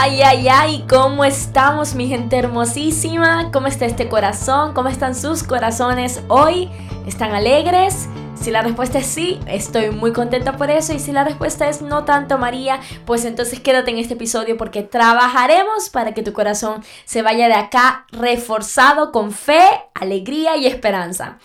Ay, ay, ay, ¿cómo estamos mi gente hermosísima? ¿Cómo está este corazón? ¿Cómo están sus corazones hoy? ¿Están alegres? Si la respuesta es sí, estoy muy contenta por eso. Y si la respuesta es no tanto, María, pues entonces quédate en este episodio porque trabajaremos para que tu corazón se vaya de acá reforzado con fe, alegría y esperanza.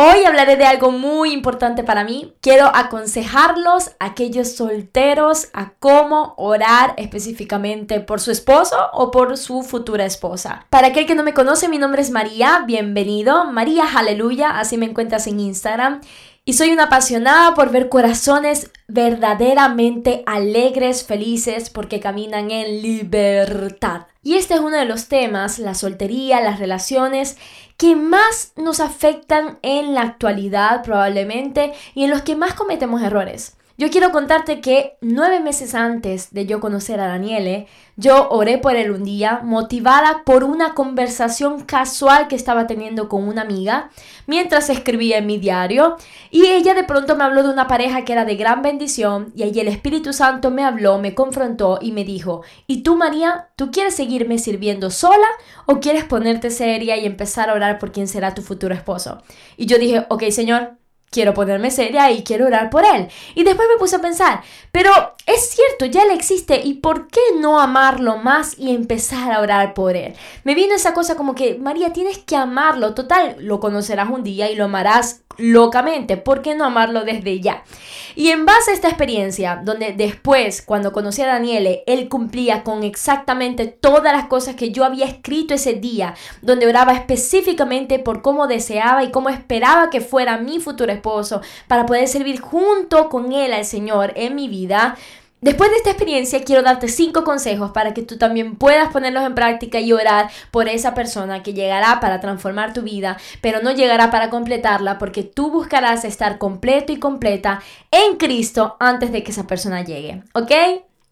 Hoy hablaré de algo muy importante para mí. Quiero aconsejarlos, a aquellos solteros, a cómo orar específicamente por su esposo o por su futura esposa. Para aquel que no me conoce, mi nombre es María. Bienvenido. María Aleluya, así me encuentras en Instagram. Y soy una apasionada por ver corazones verdaderamente alegres, felices, porque caminan en libertad. Y este es uno de los temas, la soltería, las relaciones, que más nos afectan en la actualidad probablemente y en los que más cometemos errores. Yo quiero contarte que nueve meses antes de yo conocer a Daniele, yo oré por él un día, motivada por una conversación casual que estaba teniendo con una amiga mientras escribía en mi diario. Y ella de pronto me habló de una pareja que era de gran bendición. Y ahí el Espíritu Santo me habló, me confrontó y me dijo: ¿Y tú, María, tú quieres seguirme sirviendo sola o quieres ponerte seria y empezar a orar por quién será tu futuro esposo? Y yo dije: Ok, Señor, quiero ponerme seria y quiero orar por él. Y después me puse a pensar, pero es cierto, ya él existe y ¿por qué no amarlo más y empezar a orar por él? Me vino esa cosa como que, María, tienes que amarlo, total, lo conocerás un día y lo amarás locamente, ¿por qué no amarlo desde ya? Y en base a esta experiencia, donde después, cuando conocí a Daniele, él cumplía con exactamente todas las cosas que yo había escrito ese día, donde oraba específicamente por cómo deseaba y cómo esperaba que fuera mi futuro esposo, para poder servir junto con él al Señor en mi vida, Después de esta experiencia quiero darte cinco consejos para que tú también puedas ponerlos en práctica y orar por esa persona que llegará para transformar tu vida, pero no llegará para completarla porque tú buscarás estar completo y completa en Cristo antes de que esa persona llegue, ¿ok?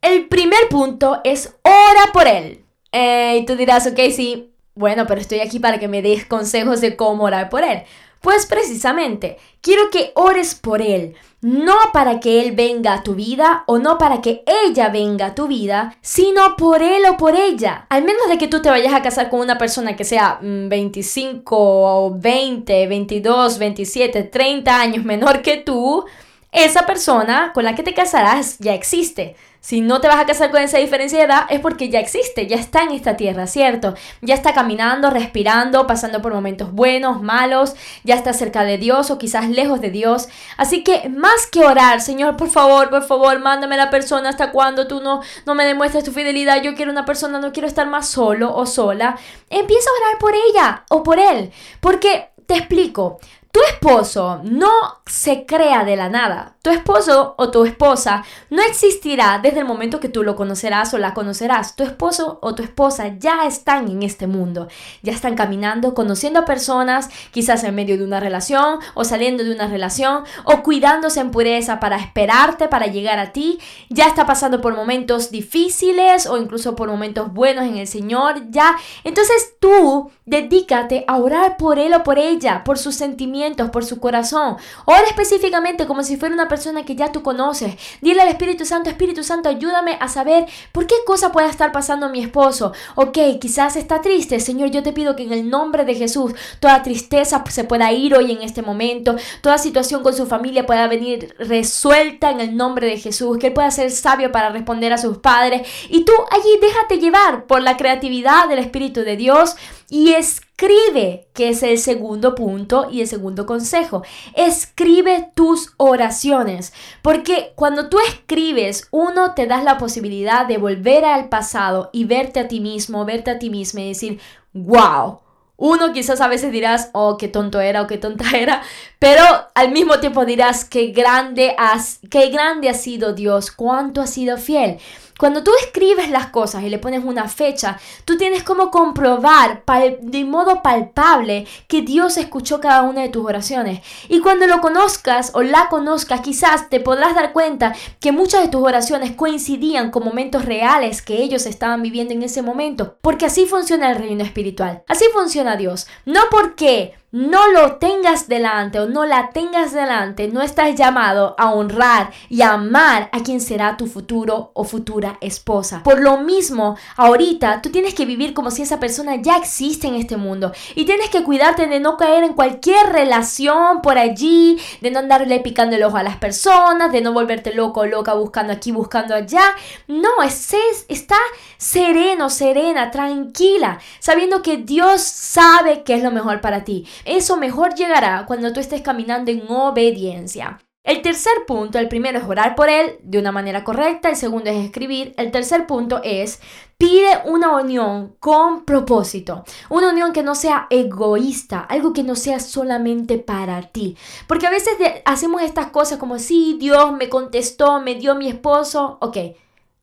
El primer punto es ora por él. Eh, y tú dirás, ok, sí, bueno, pero estoy aquí para que me des consejos de cómo orar por él. Pues precisamente, quiero que ores por Él, no para que Él venga a tu vida o no para que ella venga a tu vida, sino por Él o por ella. Al menos de que tú te vayas a casar con una persona que sea 25, 20, 22, 27, 30 años menor que tú, esa persona con la que te casarás ya existe. Si no te vas a casar con esa diferencia de edad es porque ya existe, ya está en esta tierra, ¿cierto? Ya está caminando, respirando, pasando por momentos buenos, malos, ya está cerca de Dios o quizás lejos de Dios. Así que más que orar, Señor, por favor, por favor, mándame la persona hasta cuando tú no, no me demuestres tu fidelidad. Yo quiero una persona, no quiero estar más solo o sola. Empieza a orar por ella o por él. Porque te explico, tu esposo no se crea de la nada. Tu esposo o tu esposa no existirá desde el momento que tú lo conocerás o la conocerás. Tu esposo o tu esposa ya están en este mundo. Ya están caminando, conociendo a personas, quizás en medio de una relación o saliendo de una relación o cuidándose en pureza para esperarte, para llegar a ti. Ya está pasando por momentos difíciles o incluso por momentos buenos en el Señor. Ya. Entonces tú dedícate a orar por él o por ella, por sus sentimientos por su corazón. Ora específicamente como si fuera una persona que ya tú conoces. Dile al Espíritu Santo, Espíritu Santo, ayúdame a saber por qué cosa puede estar pasando mi esposo. Ok, quizás está triste. Señor, yo te pido que en el nombre de Jesús toda tristeza se pueda ir hoy en este momento. Toda situación con su familia pueda venir resuelta en el nombre de Jesús. Que él pueda ser sabio para responder a sus padres. Y tú allí déjate llevar por la creatividad del Espíritu de Dios y escribe, que es el segundo punto y el segundo consejo. Escribe tus oraciones, porque cuando tú escribes, uno te das la posibilidad de volver al pasado y verte a ti mismo, verte a ti mismo y decir, wow. Uno quizás a veces dirás, oh, qué tonto era o qué tonta era, pero al mismo tiempo dirás, qué grande, has, qué grande ha sido Dios, cuánto ha sido fiel. Cuando tú escribes las cosas y le pones una fecha, tú tienes como comprobar de modo palpable que Dios escuchó cada una de tus oraciones. Y cuando lo conozcas o la conozcas, quizás te podrás dar cuenta que muchas de tus oraciones coincidían con momentos reales que ellos estaban viviendo en ese momento. Porque así funciona el reino espiritual. Así funciona Dios. No porque no lo tengas delante o no la tengas delante, no estás llamado a honrar y amar a quien será tu futuro o futura esposa. Por lo mismo, ahorita tú tienes que vivir como si esa persona ya existe en este mundo y tienes que cuidarte de no caer en cualquier relación por allí, de no andarle picando el ojo a las personas, de no volverte loco o loca buscando aquí, buscando allá. No, es, está sereno, serena, tranquila, sabiendo que Dios sabe qué es lo mejor para ti. Eso mejor llegará cuando tú estés caminando en obediencia. El tercer punto, el primero es orar por él de una manera correcta, el segundo es escribir, el tercer punto es pide una unión con propósito, una unión que no sea egoísta, algo que no sea solamente para ti. Porque a veces hacemos estas cosas como, sí, Dios me contestó, me dio mi esposo, ok.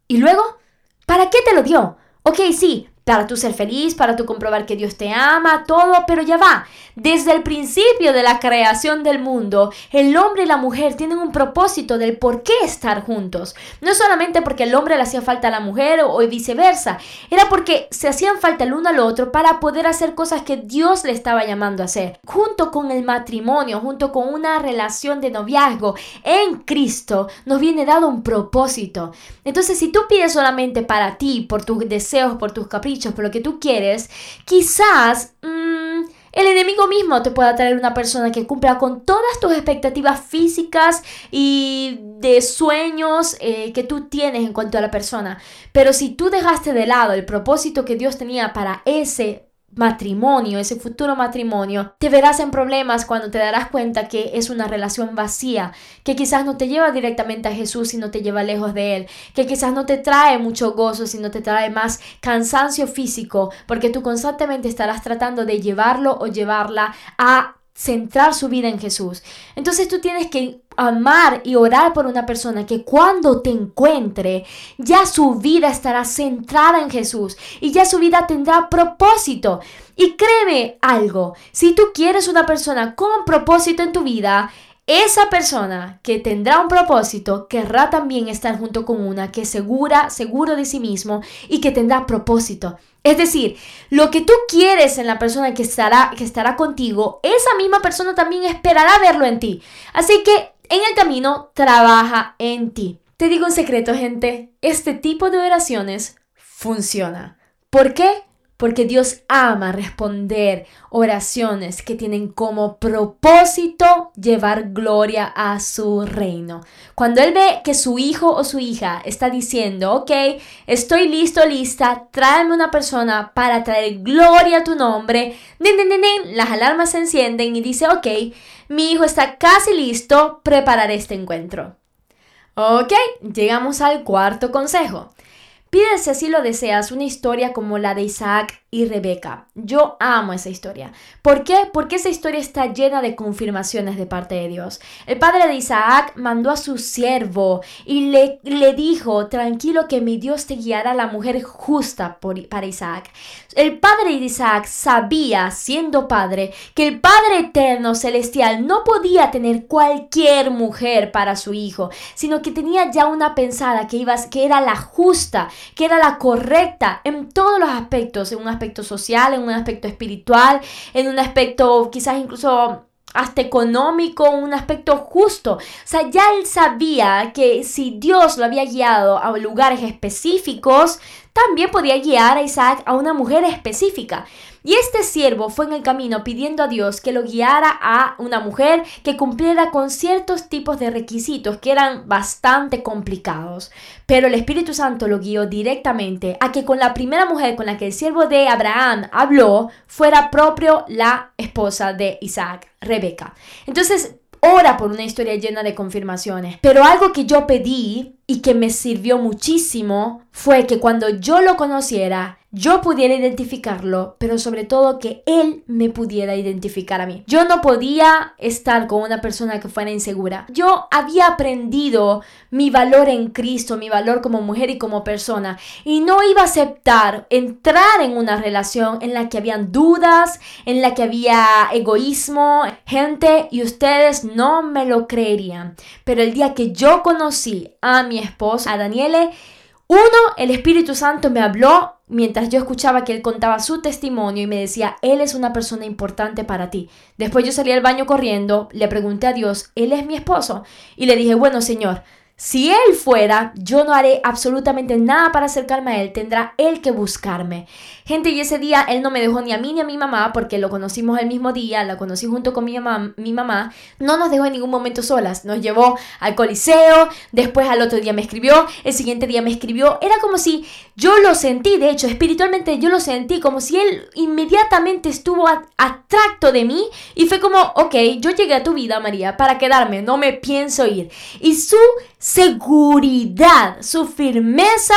¿Y luego? ¿Para qué te lo dio? Ok, sí, para tú ser feliz, para tú comprobar que Dios te ama, todo, pero ya va. Desde el principio de la creación del mundo, el hombre y la mujer tienen un propósito del por qué estar juntos. No solamente porque el hombre le hacía falta a la mujer o, viceversa, era porque se hacían falta el uno al otro para poder hacer cosas que Dios le estaba llamando a hacer. Junto con el matrimonio, junto con una relación de noviazgo en Cristo, nos viene dado un propósito. Entonces, si tú pides solamente para ti, por tus deseos, por tus caprichos, por lo que tú quieres, quizás mm, el enemigo mismo te pueda traer una persona que cumpla con todas tus expectativas físicas y de sueños eh, que tú tienes en cuanto a la persona. Pero si tú dejaste de lado el propósito que Dios tenía para ese matrimonio, ese futuro matrimonio, te verás en problemas cuando te darás cuenta que es una relación vacía, que quizás no te lleva directamente a Jesús y no te lleva lejos de Él, que quizás no te trae mucho gozo, sino te trae más cansancio físico, porque tú constantemente estarás tratando de llevarlo o llevarla a centrar su vida en Jesús. Entonces tú tienes que amar y orar por una persona que cuando te encuentre ya su vida estará centrada en Jesús y ya su vida tendrá propósito. Y créeme algo, si tú quieres una persona con propósito en tu vida, esa persona que tendrá un propósito querrá también estar junto con una que es segura, seguro de sí mismo y que tendrá propósito. Es decir, lo que tú quieres en la persona que estará, que estará contigo, esa misma persona también esperará verlo en ti. Así que en el camino trabaja en ti. Te digo un secreto, gente, este tipo de oraciones funciona. ¿Por qué? Porque Dios ama responder oraciones que tienen como propósito llevar gloria a su reino. Cuando Él ve que su hijo o su hija está diciendo, ok, estoy listo, lista, tráeme una persona para traer gloria a tu nombre, las alarmas se encienden y dice, ok, mi hijo está casi listo, preparar este encuentro. Ok, llegamos al cuarto consejo. Pide si lo deseas una historia como la de Isaac y Rebeca. Yo amo esa historia. ¿Por qué? Porque esa historia está llena de confirmaciones de parte de Dios. El padre de Isaac mandó a su siervo y le, le dijo, tranquilo que mi Dios te guiará a la mujer justa para Isaac. El padre de Isaac sabía, siendo padre, que el Padre Eterno Celestial no podía tener cualquier mujer para su hijo, sino que tenía ya una pensada que, iba, que era la justa, que era la correcta en todos los aspectos, en un aspecto aspecto social, en un aspecto espiritual, en un aspecto quizás incluso hasta económico, un aspecto justo. O sea, ya él sabía que si Dios lo había guiado a lugares específicos, también podía guiar a Isaac a una mujer específica. Y este siervo fue en el camino pidiendo a Dios que lo guiara a una mujer que cumpliera con ciertos tipos de requisitos que eran bastante complicados. Pero el Espíritu Santo lo guió directamente a que con la primera mujer con la que el siervo de Abraham habló fuera propio la esposa de Isaac, Rebeca. Entonces, ora por una historia llena de confirmaciones. Pero algo que yo pedí y que me sirvió muchísimo fue que cuando yo lo conociera, yo pudiera identificarlo, pero sobre todo que él me pudiera identificar a mí. Yo no podía estar con una persona que fuera insegura. Yo había aprendido mi valor en Cristo, mi valor como mujer y como persona, y no iba a aceptar entrar en una relación en la que habían dudas, en la que había egoísmo, gente, y ustedes no me lo creerían. Pero el día que yo conocí a mi esposa, a Daniele, uno, el Espíritu Santo me habló mientras yo escuchaba que él contaba su testimonio y me decía, él es una persona importante para ti. Después yo salí al baño corriendo, le pregunté a Dios, él es mi esposo. Y le dije, bueno, Señor, si él fuera, yo no haré absolutamente nada para acercarme a él, tendrá él que buscarme. Gente, y ese día él no me dejó ni a mí ni a mi mamá, porque lo conocimos el mismo día, la conocí junto con mi mamá, mi mamá, no nos dejó en ningún momento solas, nos llevó al coliseo, después al otro día me escribió, el siguiente día me escribió, era como si yo lo sentí, de hecho, espiritualmente yo lo sentí, como si él inmediatamente estuvo atracto de mí y fue como, ok, yo llegué a tu vida, María, para quedarme, no me pienso ir. Y su seguridad, su firmeza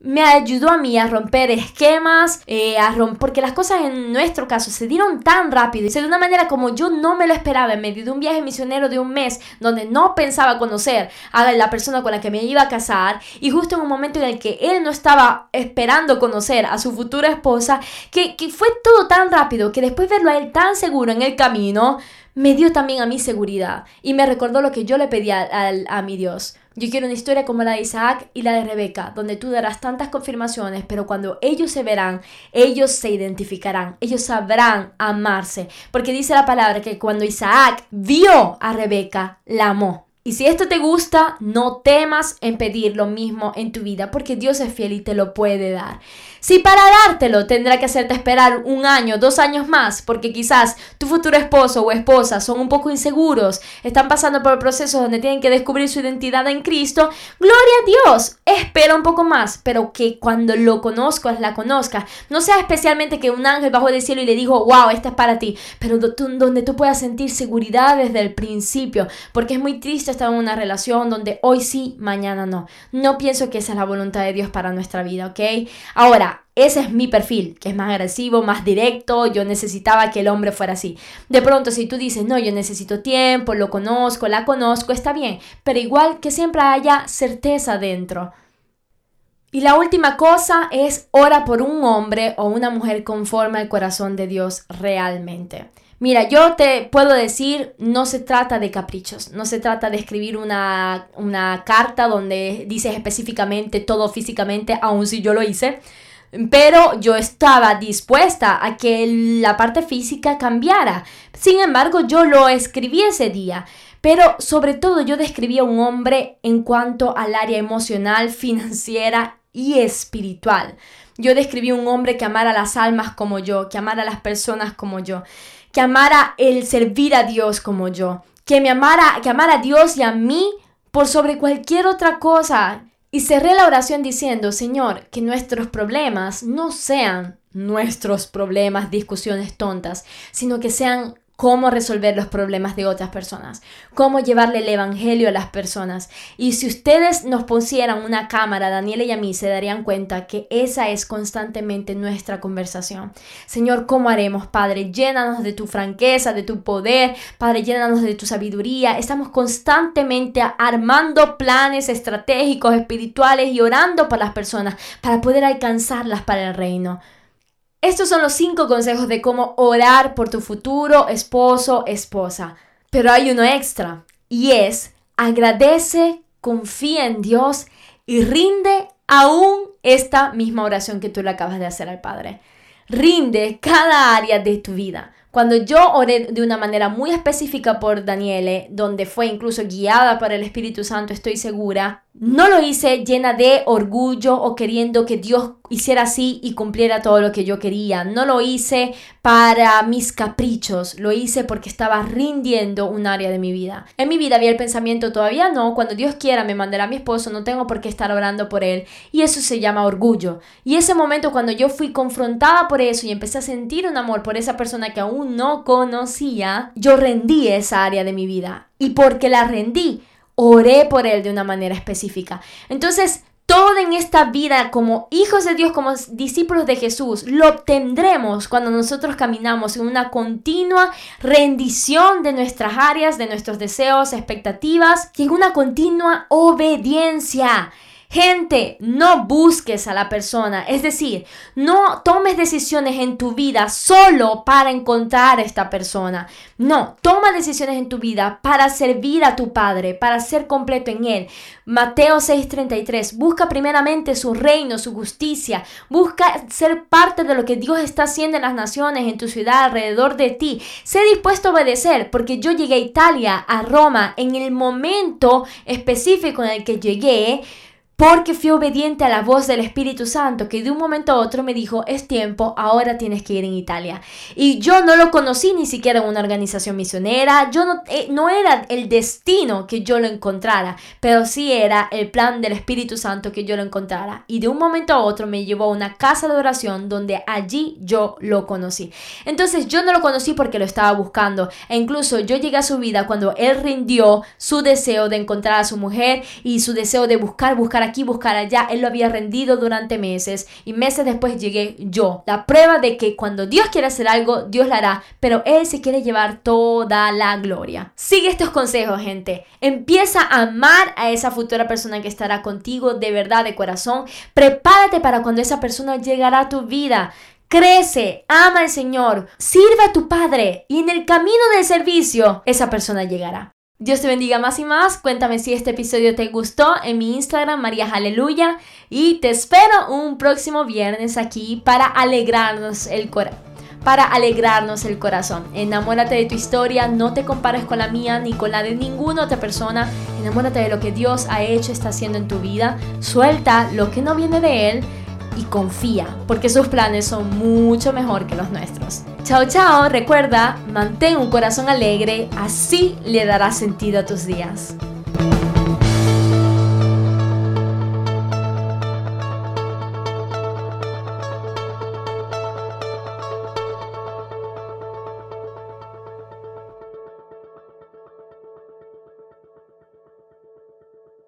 me ayudó a mí a romper esquemas, eh, a romper, porque las cosas en nuestro caso se dieron tan rápido y de una manera como yo no me lo esperaba. En medio de un viaje misionero de un mes donde no pensaba conocer a la persona con la que me iba a casar y justo en un momento en el que él no estaba esperando conocer a su futura esposa, que, que fue todo tan rápido que después verlo a él tan seguro en el camino, me dio también a mí seguridad y me recordó lo que yo le pedía a, a mi Dios. Yo quiero una historia como la de Isaac y la de Rebeca, donde tú darás tantas confirmaciones, pero cuando ellos se verán, ellos se identificarán, ellos sabrán amarse. Porque dice la palabra que cuando Isaac vio a Rebeca, la amó. Y si esto te gusta, no temas en pedir lo mismo en tu vida, porque Dios es fiel y te lo puede dar. Si para dártelo tendrá que hacerte esperar un año, dos años más, porque quizás tu futuro esposo o esposa son un poco inseguros, están pasando por procesos donde tienen que descubrir su identidad en Cristo, gloria a Dios, espera un poco más, pero que cuando lo conozcas, la conozcas, no sea especialmente que un ángel bajó del cielo y le dijo, wow, esta es para ti, pero donde tú puedas sentir seguridad desde el principio, porque es muy triste estar en una relación donde hoy sí, mañana no. No pienso que esa es la voluntad de Dios para nuestra vida, ¿ok? Ahora, ese es mi perfil, que es más agresivo, más directo, yo necesitaba que el hombre fuera así. De pronto, si tú dices, no, yo necesito tiempo, lo conozco, la conozco, está bien, pero igual que siempre haya certeza dentro. Y la última cosa es ora por un hombre o una mujer conforme al corazón de Dios realmente. Mira, yo te puedo decir, no se trata de caprichos, no se trata de escribir una, una carta donde dices específicamente todo físicamente, aun si yo lo hice, pero yo estaba dispuesta a que la parte física cambiara. Sin embargo, yo lo escribí ese día. Pero sobre todo yo describí a un hombre en cuanto al área emocional, financiera y espiritual. Yo describí a un hombre que amara las almas como yo, que amara a las personas como yo que amara el servir a Dios como yo, que me amara, que amara a Dios y a mí por sobre cualquier otra cosa. Y cerré la oración diciendo, Señor, que nuestros problemas no sean nuestros problemas, discusiones tontas, sino que sean cómo resolver los problemas de otras personas, cómo llevarle el Evangelio a las personas. Y si ustedes nos pusieran una cámara, Daniela y a mí, se darían cuenta que esa es constantemente nuestra conversación. Señor, ¿cómo haremos, Padre? Llénanos de tu franqueza, de tu poder, Padre, llénanos de tu sabiduría. Estamos constantemente armando planes estratégicos, espirituales y orando por las personas para poder alcanzarlas para el reino. Estos son los cinco consejos de cómo orar por tu futuro esposo, esposa. Pero hay uno extra y es agradece, confía en Dios y rinde aún esta misma oración que tú le acabas de hacer al Padre. Rinde cada área de tu vida. Cuando yo oré de una manera muy específica por Daniele, donde fue incluso guiada por el Espíritu Santo, estoy segura, no lo hice llena de orgullo o queriendo que Dios hiciera así y cumpliera todo lo que yo quería. No lo hice para mis caprichos, lo hice porque estaba rindiendo un área de mi vida. En mi vida había el pensamiento, todavía no, cuando Dios quiera me mandará a mi esposo, no tengo por qué estar orando por él. Y eso se llama orgullo. Y ese momento cuando yo fui confrontada por eso y empecé a sentir un amor por esa persona que aún no conocía, yo rendí esa área de mi vida. Y porque la rendí, oré por él de una manera específica. Entonces, todo en esta vida como hijos de Dios, como discípulos de Jesús, lo obtendremos cuando nosotros caminamos en una continua rendición de nuestras áreas, de nuestros deseos, expectativas y en una continua obediencia. Gente, no busques a la persona, es decir, no tomes decisiones en tu vida solo para encontrar a esta persona. No, toma decisiones en tu vida para servir a tu Padre, para ser completo en Él. Mateo 6:33, busca primeramente su reino, su justicia, busca ser parte de lo que Dios está haciendo en las naciones, en tu ciudad, alrededor de ti. Sé dispuesto a obedecer, porque yo llegué a Italia, a Roma, en el momento específico en el que llegué porque fui obediente a la voz del Espíritu Santo, que de un momento a otro me dijo, es tiempo, ahora tienes que ir en Italia. Y yo no lo conocí ni siquiera en una organización misionera, yo no, eh, no era el destino que yo lo encontrara, pero sí era el plan del Espíritu Santo que yo lo encontrara. Y de un momento a otro me llevó a una casa de oración donde allí yo lo conocí. Entonces yo no lo conocí porque lo estaba buscando, e incluso yo llegué a su vida cuando él rindió su deseo de encontrar a su mujer y su deseo de buscar, buscar a aquí, buscar allá. Él lo había rendido durante meses y meses después llegué yo. La prueba de que cuando Dios quiere hacer algo, Dios lo hará, pero Él se quiere llevar toda la gloria. Sigue estos consejos, gente. Empieza a amar a esa futura persona que estará contigo de verdad, de corazón. Prepárate para cuando esa persona llegará a tu vida. Crece, ama al Señor, sirve a tu Padre y en el camino del servicio esa persona llegará. Dios te bendiga más y más. Cuéntame si este episodio te gustó en mi Instagram, María Aleluya. Y te espero un próximo viernes aquí para alegrarnos el Para alegrarnos el corazón. Enamórate de tu historia, no te compares con la mía ni con la de ninguna otra persona. Enamórate de lo que Dios ha hecho, está haciendo en tu vida. Suelta lo que no viene de Él y confía, porque sus planes son mucho mejor que los nuestros. Chao, chao, recuerda, mantén un corazón alegre, así le dará sentido a tus días.